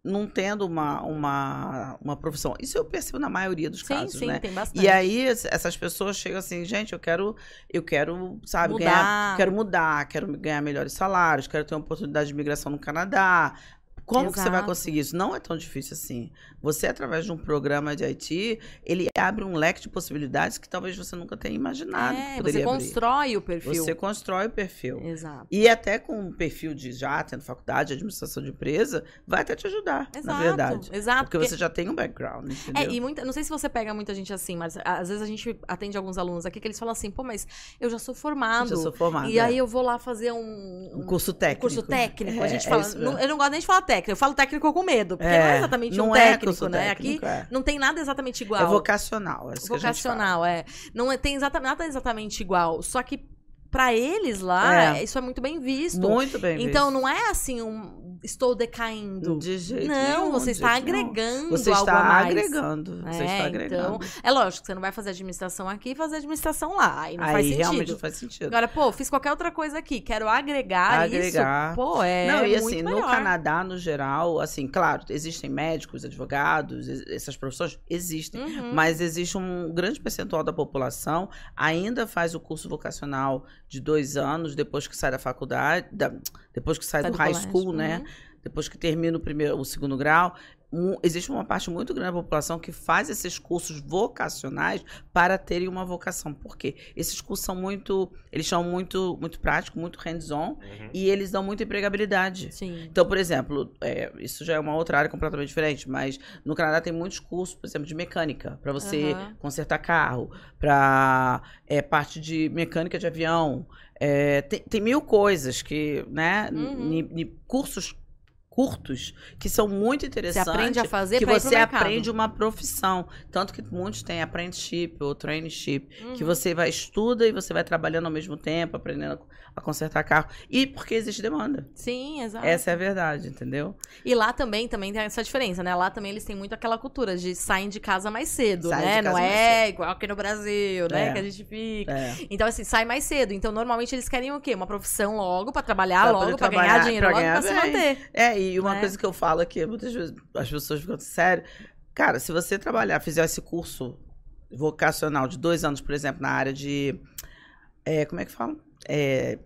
não tendo uma, uma, uma profissão. Isso eu percebo na maioria dos Sim, casos, sim, né? tem bastante. E aí es- essas pessoas chegam assim, gente, eu quero, eu quero, sabe, Mudar. ganhar, quero mudar, quero ganhar melhores salários, quero ter uma oportunidade de migração no Canadá. Como que você vai Exato. conseguir isso? Não é tão difícil assim. Você, através de um programa de IT, ele abre um leque de possibilidades que talvez você nunca tenha imaginado. é, você abrir. constrói o perfil. Você constrói o perfil. Exato. E até com um perfil de já tendo faculdade de administração de empresa, vai até te ajudar, Exato. na verdade. Exato. Porque você já tem um background, entendeu? É, e muita, não sei se você pega muita gente assim, mas às vezes a gente atende alguns alunos aqui que eles falam assim, pô, mas eu já sou formado. Eu sou formada. E aí é. eu vou lá fazer um, um curso um técnico. curso técnico. a É, gente é fala. não- eu não gosto nem de falar técnico, eu falo técnico com medo, porque É, não é exatamente um não é técnico, né? técnico, Aqui é. não tem nada exatamente igual. É vocacional. É. Vocacional, é. Não é- tem exata, nada exatamente igual. Só que pra eles lá, É. isso é muito bem visto. Muito bem então visto. não é assim um estou decaindo. De jeito não, nenhum, você está agregando Você algo está mais. agregando. Você É, está agregando. Então, é lógico você não vai fazer administração aqui e fazer administração lá. Aí não faz Aí sentido. realmente não faz sentido. Agora, pô, fiz qualquer outra coisa aqui, quero agregar, Agregar. isso. Pô, é não, e assim, no. Canadá, no geral, assim, claro, existem médicos, advogados, es- essas profissões existem. Uhum. Mas existe um grande percentual da população ainda faz o curso vocacional de dois anos depois que sai da faculdade, da- depois que sai, Sai do, do high colégio. school, né? Uhum. Depois que termina o primeiro, o segundo grau, um- existe uma parte muito grande da população que faz esses cursos vocacionais para terem uma vocação. Por quê? Esses cursos são muito, eles são muito, muito práticos, muito hands-on Uhum. e eles dão muita empregabilidade. Sim. Então, por exemplo, é, isso já é uma outra área completamente diferente, mas no Canadá tem muitos cursos, por exemplo, de mecânica, para você Aham. consertar carro, para parte de mecânica de avião. É, tem, tem mil coisas que, né, Uhum. ni- ni- cursos curtos que são muito Você interessantes. aprende a fazer que você aprende uma profissão. Tanto que muitos têm apprenticeship ou traineeship que Uhum. você vai estuda e você vai trabalhando ao mesmo tempo, aprendendo a, consertar carro. E porque existe demanda. Sim, exato. Essa é a verdade, entendeu? E lá também, também tem essa diferença, né? Lá também eles têm muito aquela cultura de saem de casa mais cedo, né? Não é igual aqui no Brasil, né? É. Que a gente fica. É. Então, assim, sai mais cedo. Então, normalmente eles querem o quê? Uma profissão logo pra trabalhar Pra logo, pra ganhar dinheiro pra logo, ganhar pra se bem. manter. É, e uma Né? coisa que eu falo aqui, muitas vezes as pessoas ficam sério. Cara, se você trabalhar, fizer esse curso vocacional de dois anos, por exemplo, na área de. é, como é que fala? É,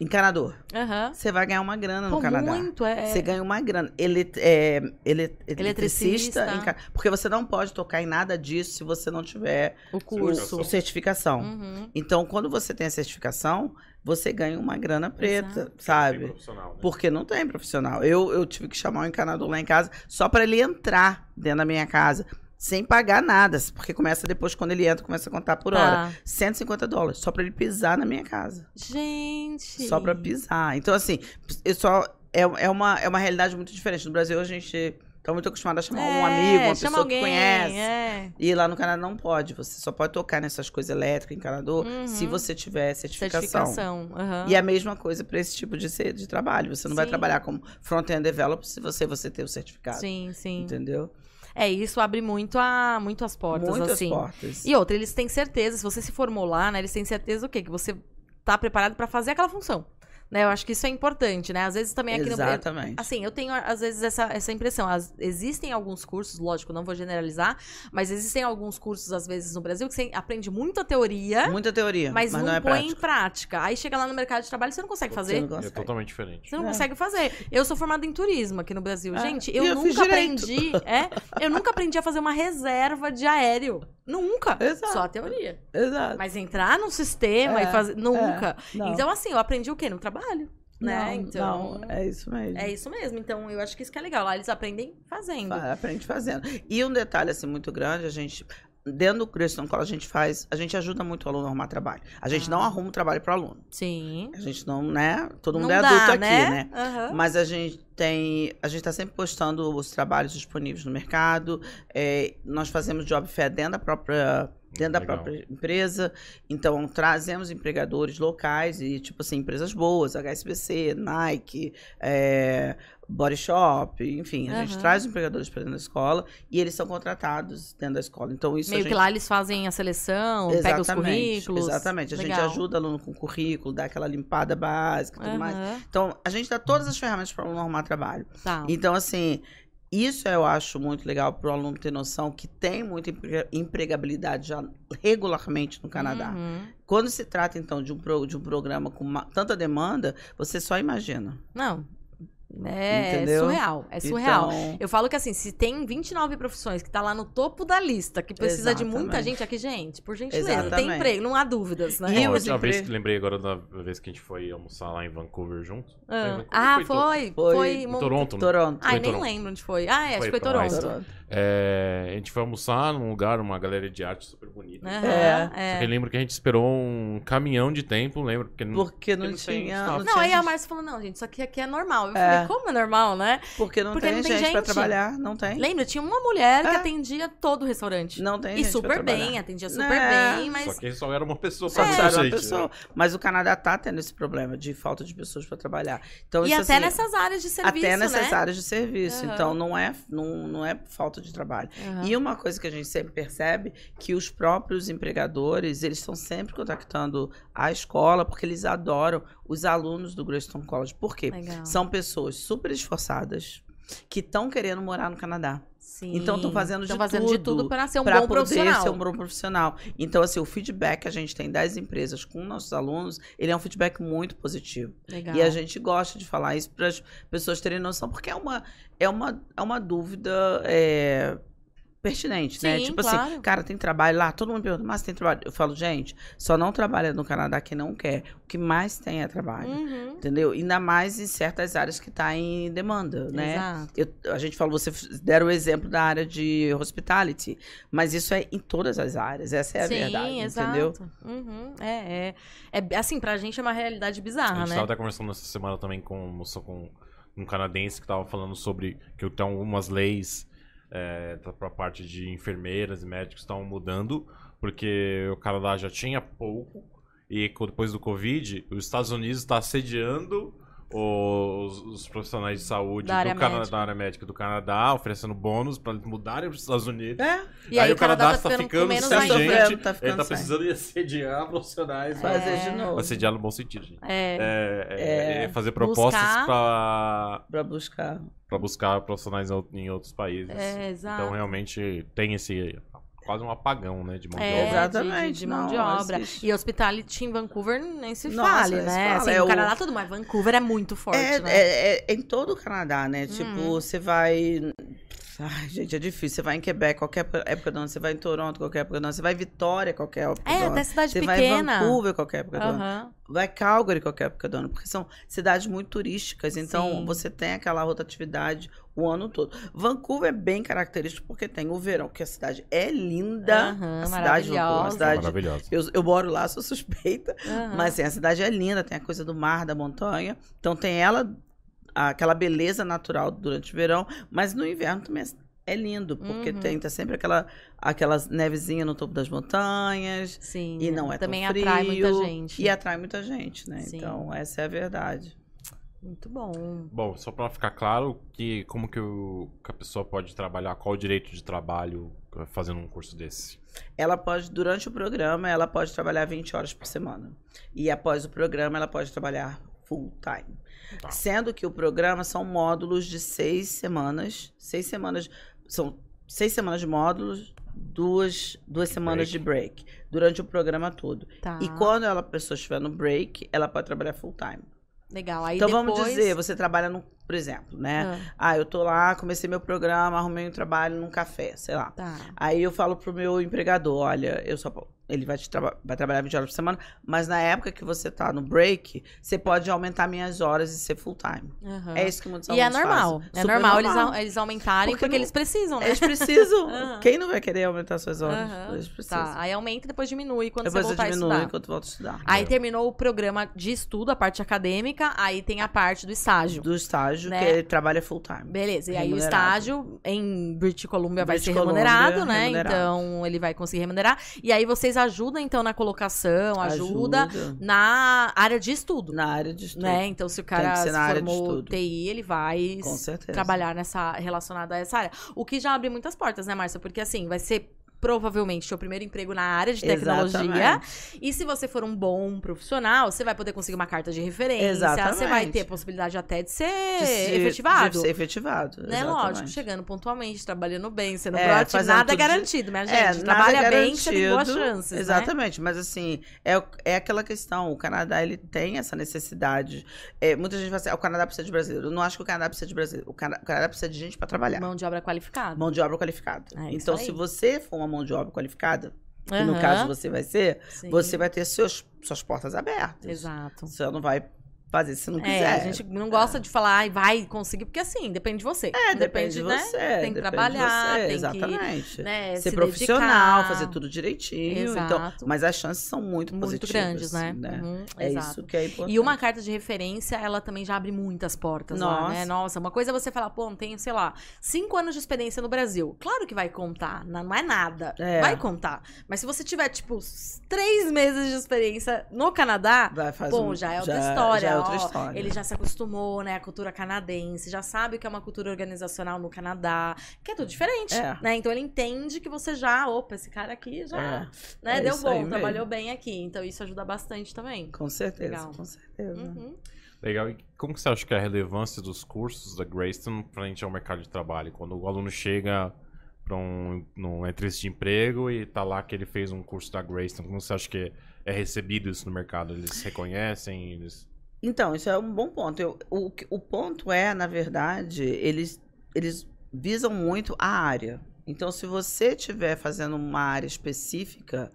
encanador. Aham. Você vai ganhar uma grana no Pô, Canadá. muito, é. Você ganha uma grana. Ele, é, ele, Eletricista. eletricista. Porque você não pode tocar em nada disso se você não tiver O curso. o certificação. Uhum. Então, quando você tem a certificação, você ganha uma grana preta, Exato. sabe? Profissional, né? Porque não tem profissional. Eu, eu tive que chamar um encanador lá em casa só para ele entrar dentro da minha casa, sem pagar nada. Porque começa depois, quando ele entra, começa a contar por hora. Tá. 150 dólares, só para ele pisar na minha casa. Gente. Só para pisar. Então, assim, só. É, é, uma, é uma realidade muito diferente. No Brasil, a gente tá muito acostumado a chamar um amigo, uma É, pessoa alguém, que conhece. É. E lá no Canadá não pode. Você só pode tocar nessas coisas elétricas, encanador, Uhum. se você tiver certificação. Certificação. aham. E a mesma coisa para esse tipo de, de trabalho. Você não vai Sim. trabalhar como front-end developer se você, você ter o certificado. Sim, sim. Entendeu? É, isso abre muito, a, muito as portas, Muitas assim. portas. E outra, eles têm certeza, se você se formou lá, né, eles têm certeza o quê? Que você tá preparado pra fazer aquela função. Né? Eu acho que isso é importante, né? Às vezes também aqui no Brasil. Exatamente. Assim, eu tenho às vezes essa, essa impressão. As- existem alguns cursos, lógico, não vou generalizar, mas existem alguns cursos, às vezes, no Brasil, que você aprende muita teoria, Muita teoria, mas, mas, não, não é põe em prática. Aí chega lá no mercado de trabalho, você não consegue fazer. não É consegue. totalmente diferente. Você não É. consegue fazer. Eu sou formada em turismo aqui no Brasil. É, Gente, eu, eu nunca aprendi. É, eu nunca aprendi a fazer uma reserva de aéreo. Nunca. Exato. Só a teoria. Exato. Mas entrar no sistema É, e fazer. Nunca. Não. Então, assim, eu aprendi o quê? No trabalho. Né? Não, então. não, é isso mesmo. É isso mesmo. Então, eu acho que isso que é legal. Lá eles aprendem fazendo. Fa- Aprende fazendo. E um detalhe, assim, muito grande, a gente... dentro do Creston College a gente faz, a gente ajuda muito o aluno a arrumar trabalho. A gente Ah. não arruma o trabalho para o aluno. Sim. A gente não, né? Todo mundo Não é dá, adulto aqui, né? né? Aham. Mas a gente tem. A gente está sempre postando os trabalhos disponíveis no mercado. É, nós fazemos job fair dentro da própria. Dentro da Legal. própria empresa. Então, trazemos empregadores locais e, tipo assim, empresas boas, HSBC, Nike, é, Body Shop, enfim, a gente Aham. traz empregadores para dentro da escola e eles são contratados dentro da escola. Então, isso a Meio gente que lá eles fazem a seleção, pegam os currículos. Exatamente. A gente Legal. ajuda o aluno com o currículo, dá aquela limpada básica e tudo mais. Aham. Então, a gente dá todas as ferramentas para o aluno arrumar trabalho. Tá. Então, assim, isso eu acho muito legal para o aluno ter noção que tem muita empre- empregabilidade já regularmente no Canadá. Uhum. Quando se trata, então, de um, pro- de um programa com uma- tanta demanda, você só imagina. Não. É Entendeu? surreal. É surreal. Então, Eu falo que assim, se tem 29 profissões que tá lá no topo da lista, que precisa de muita Exatamente. gente aqui, gente, por gentileza, tem Exatamente. emprego, não há dúvidas, né? E uma vez que lembrei agora da vez que a gente foi almoçar lá em Vancouver junto. Ah, Vancouver, ah, foi, Foi foi, Em Mon- Toronto, né? Toronto. Ai, Foi nem lembro onde foi. Ah, é, acho que foi Toronto. Toronto. É, a gente foi almoçar num lugar, uma galeria de arte super bonita. Aham, É. Só que é. eu lembro que a gente esperou um caminhão de tempo, lembra? Porque não, Porque não, Porque não tem tinha. Não, Não, tinha aí a Márcia falou, não, gente, isso aqui, aqui é normal. Eu É. como é normal, né? Porque não Porque tem não tem gente, para gente. trabalhar. Não tem. Lembra, tinha uma mulher que É. atendia todo o restaurante. Não tem e gente pra super bem, atendia super É. bem, mas... Só que só era uma pessoa Só pra que era uma gente, pessoa. né? Mas o Canadá tá tendo esse problema de falta de pessoas para trabalhar. Então, E isso, até assim, nessas áreas de serviço, até nessas né? áreas de serviço. Aham. Então não é, não, não é falta de trabalho. Aham. E uma coisa que a gente sempre percebe que os próprios empregadores, eles estão sempre contactando a escola porque eles adoram os alunos do Greystone College. Por quê? Legal. São pessoas super esforçadas que estão querendo morar no Canadá. Sim. Então, tão fazendo de fazendo de tudo tudo para ser um para bom poder profissional. ser um bom profissional. Então, assim, o feedback que a gente tem das empresas com nossos alunos, ele é um feedback muito positivo. Legal. E a gente gosta de falar isso para as pessoas terem noção, porque é uma, é uma, é uma dúvida é, pertinente, né? Sim, Tipo claro. assim, cara, tem trabalho lá? Todo mundo pergunta, mas tem trabalho? Eu falo, gente, só não trabalha no Canadá quem não quer. O que mais tem é trabalho. Uhum. Entendeu? Ainda mais em certas áreas que está em demanda, né? Exato. Eu- a gente falou, você deram o exemplo da área de hospitality, mas isso é em todas as áreas, essa é a Sim, verdade, exato. entendeu? Uhum. É, é, é. Assim, pra gente é uma realidade A bizarra, gente né? tava até conversando essa semana também com, com um canadense que tava falando sobre que tem algumas leis é, tá pra parte de enfermeiras e médicos estão mudando, porque o Canadá já tinha pouco, e depois do Covid, os Estados Unidos está assediando os, os profissionais de saúde Da área do Cana- médica. da área médica do Canadá, oferecendo bônus para eles mudarem para os Estados Unidos. É, E aí, aí o Canadá tá tá ficando, ficando menos sem tá ainda. sofrendo, gente, tá ele ficando tá sem. precisando de assediar profissionais. fazer É. de novo, Assediar no bom sentido, gente. É. É, é- É. é fazer propostas Buscar. para para buscar. buscar profissionais em out- em outros países. É, exato. Então realmente tem esse quase um apagão, né, de mão de É, obra. Exatamente, de, de mão não, de obra. existe. E hospitality em Vancouver nem se Nossa, fale, né? fala, Assim, é no o- Canadá tudo, mas Vancouver é muito forte, É, né? é- é em todo o Canadá, né? Uhum. Tipo, você vai. Ai, gente, é difícil. Você vai em Quebec, qualquer época do ano. Você vai em Toronto, qualquer época do ano. Você vai em Vitória, qualquer época É, do ano. até cidade Você vai em pequena. Vancouver, qualquer época do ano. Vai Calgary, qualquer época do ano. Porque são cidades muito turísticas. Então, Sim. você tem aquela rotatividade o ano todo. Vancouver é bem característico porque tem o verão, que a cidade é linda. Aham, a cidade de Vancouver, é uma maravilhosa. cidade... Maravilhosa. Eu, eu moro lá, sou suspeita. aham. Mas assim, a cidade é linda, tem a coisa do mar, da montanha. Então tem ela, aquela beleza natural durante o verão, mas no inverno também é lindo, porque Uhum. tem tá sempre aquela aquelas nevezinha no topo das montanhas. Sim. E não é Também tão frio, atrai muita gente. E atrai muita gente, né? Sim. Então, essa é a verdade. Muito bom. Bom, só para ficar claro que como que, o, que a pessoa pode trabalhar, qual o direito de trabalho fazendo um curso desse? Ela pode, durante o programa, ela pode trabalhar 20 horas por semana. E após o programa, ela pode trabalhar full time. Tá. Sendo que o programa são módulos de seis semanas. Seis semanas. São seis semanas de módulos, duas, duas semanas Break. de break. Durante o programa todo. Tá. E quando ela, a pessoa estiver no break, ela pode trabalhar full time. Legal. Aí então depois... vamos dizer, você trabalha no, Por exemplo, né? Ah, Ah, eu tô lá, comecei meu programa, arrumei um trabalho num café, sei lá. tá. Aí eu falo pro meu empregador, olha, eu só ele vai, te traba- vai trabalhar 20 horas por semana, mas na época que você tá no break, você pode aumentar minhas horas e ser full time. Aham. É isso que muitos E é alunos normal. fazem. É normal, Eles, normal. au- eles aumentarem Porque porque, não- eles precisam, né? Eles precisam. Aham. Quem não vai querer aumentar suas horas? Aham. Eles precisam. Tá, aí aumenta e depois diminui quando Depois você voltar a diminui estudar. enquanto volta a estudar. Aí É. terminou o programa de estudo, a parte acadêmica, aí tem a parte do estágio. Do estágio, Né? que ele trabalha full time. Beleza, e aí o estágio em British Columbia vai British ser Columbia, remunerado, né? remunerado. Então ele vai conseguir remunerar. E aí vocês ajudam, então, na colocação, ajuda, Ajuda na área de estudo. na área de estudo. Né? Então, se o cara se formou. TI, ele vai trabalhar nessa relacionada a essa área. O que já abre muitas portas, né, Márcia? Porque assim, vai ser provavelmente seu primeiro emprego na área de tecnologia. Exatamente. E se você for um bom profissional, você vai poder conseguir uma carta de referência. Você vai Exatamente. ter a possibilidade até de ser De efetivado. De ser efetivado. Né, exatamente. lógico, chegando pontualmente, trabalhando bem, sendo É, proativo, nada é tudo de- garantido, minha gente. É, Trabalha é bem, você tem boas garantido. chances, né? Exatamente, mas assim, é, é aquela questão, o Canadá, ele tem essa necessidade, é, muita gente fala assim, ah, o Canadá precisa de brasileiro, eu não acho que o Canadá precisa de brasileiro, o Cana- o Canadá precisa de gente para trabalhar, Mão de obra qualificada. mão de obra qualificada. É então, se você for uma mão de obra qualificada, que no Aham, caso você vai ser, sim. você vai ter seus, suas portas abertas. Exato. Você não vai fazer se não É, quiser. a gente não gosta de falar, ai, vai conseguir, porque assim, depende de você. É, depende, de né? você. Tem que depende trabalhar, você, tem que exatamente. né, ser se profissional, dedicar. fazer tudo direitinho. Exato. Então, mas as chances são muito, muito positivas, grandes, né? Uhum, É exato. isso que é importante. E uma carta de referência, ela também já abre muitas portas lá, Nossa. né? Nossa, uma coisa é você falar, pô, não tenho, sei lá, cinco anos de experiência no Brasil. Claro que vai contar, não é nada. É. Vai contar. Mas se você tiver, tipo, três meses de experiência no Canadá, Vai fazer Bom, um- já é outra já- história. Já é outra história. Ele já se acostumou, né? A cultura canadense, já sabe o que é uma cultura organizacional no Canadá, que é tudo diferente, É. né? Então ele entende que você já, opa, esse cara aqui já, É, né? é deu bom, trabalhou bem aqui. Então isso ajuda bastante também. Com certeza, Legal. com certeza. Uhum. Legal. E como que você acha que é a relevância dos cursos da Greyston frente ao mercado de trabalho? Quando o aluno chega para um, numa entrevista de emprego e tá lá que ele fez um curso da Greyston, como você acha que é recebido isso no mercado? Eles reconhecem? Eles... Então, isso é um bom ponto. Eu- o, o ponto é, na verdade, eles, eles visam muito a área. Então, se você estiver fazendo uma área específica,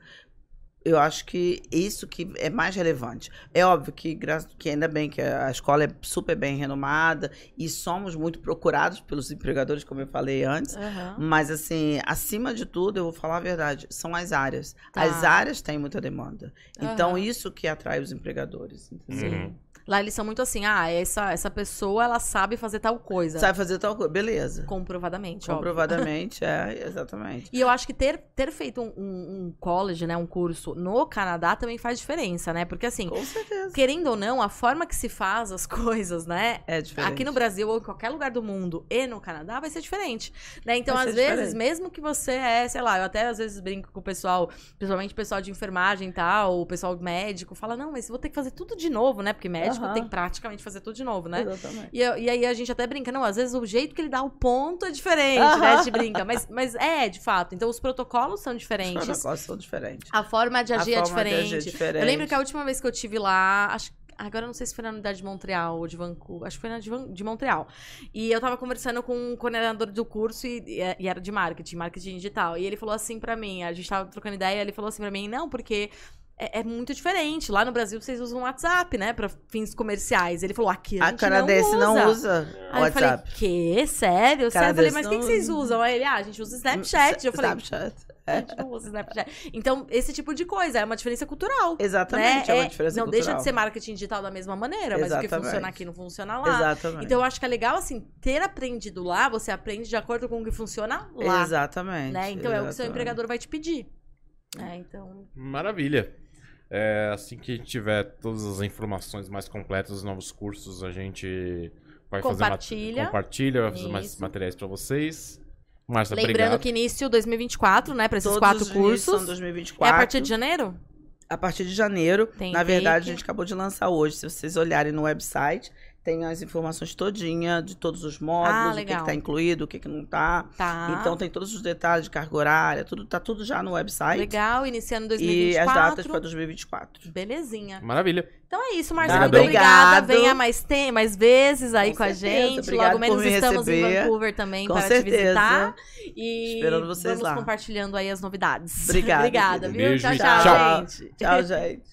eu acho que isso que é mais relevante. É óbvio que, que ainda bem que a escola é super bem renomada e somos muito procurados pelos empregadores, como eu falei antes. Aham. Mas, assim, acima de tudo, eu vou falar a verdade, são as áreas. Tá. As áreas têm muita demanda. Então, Aham. isso que atrai os empregadores. entendeu? Uhum. Lá eles são muito assim, ah, essa, essa pessoa, ela sabe fazer tal coisa. Sabe fazer tal coisa. Beleza. Comprovadamente. Comprovadamente, é, exatamente. E eu acho que ter, ter feito um, um, college, né, um curso no Canadá também faz diferença, né? Porque assim, Com certeza. querendo ou não, a forma que se faz as coisas, né? É diferente. Aqui no Brasil ou em qualquer lugar do mundo e no Canadá vai ser diferente, né? Então, às vezes, diferente. mesmo que você é, sei lá, eu até às vezes brinco com o pessoal, principalmente o pessoal de enfermagem e tal, o pessoal médico, fala, não, mas vou ter que fazer tudo de novo, né? Porque médico Aham. tem que praticamente fazer tudo de novo, né? Exatamente. E, e aí a gente até brinca, não, às vezes o jeito que ele dá o ponto é diferente, né? A gente brinca, mas, mas é, de fato. Então os protocolos são Os diferentes, protocolos são diferentes. a forma de agir a é forma de diferente. agir é diferente. Eu lembro que a última vez que eu tive lá, acho Agora eu não sei se foi na unidade de Montreal ou de Vancouver. Acho que foi na de, Van- de Montreal. E eu tava conversando com um coordenador do curso e, e era de marketing, marketing digital. E ele falou assim pra mim, a gente tava trocando ideia, ele falou assim pra mim, não, porque é, é muito diferente. Lá no Brasil vocês usam WhatsApp, né? Pra fins comerciais. Ele falou, aqui a, A gente canadense não não usa. usa Aí eu falei, WhatsApp. quê? Sério? Sério? Eu falei, mas o que, que não vocês usa. usam? Aí ele, ah, a gente usa Snapchat. Eu falei, Snapchat. a gente não usa Snapchat. Então, esse tipo de coisa é uma diferença cultural. Exatamente, né? é uma diferença Não cultural. deixa de ser marketing digital da mesma maneira, mas o que Exatamente. funciona aqui não funciona lá. Exatamente. Então, eu acho que é legal, assim, ter aprendido lá, você aprende de acordo com o que funciona lá. Exatamente. Né? Então, é o que o seu exatamente. empregador vai te pedir. É, então, Maravilha. É, assim que tiver todas as informações mais completas dos novos cursos, a gente vai fazer Compartilha. mat- compartilha, vai fazer mais materiais pra vocês. Márcia, lembrando obrigado. que início 2024, né, para esses Todos quatro os cursos. São 2024. É a partir de janeiro? A partir de janeiro. Tem na verdade, a gente acabou de lançar hoje. Se vocês olharem no website, tem as informações todinha de todos os módulos, o que, legal. que tá incluído, o que, que não tá. Tá. Então tem todos os detalhes de carga horária, tudo, tá tudo já no website. Legal, iniciando em E 2024. as datas para 2024. Belezinha. Maravilha. Então é isso, Marcelo. Obrigado. obrigada. Venha mais, tem, mais vezes aí Com com, a gente. Obrigado Logo menos me estamos em receber. Vancouver também Com para te certeza. visitar. E Esperando vocês vamos lá. compartilhando aí as novidades. Obrigada, Obrigada, viu? Beijo tchau, tchau, tchau. gente. Tchau, gente.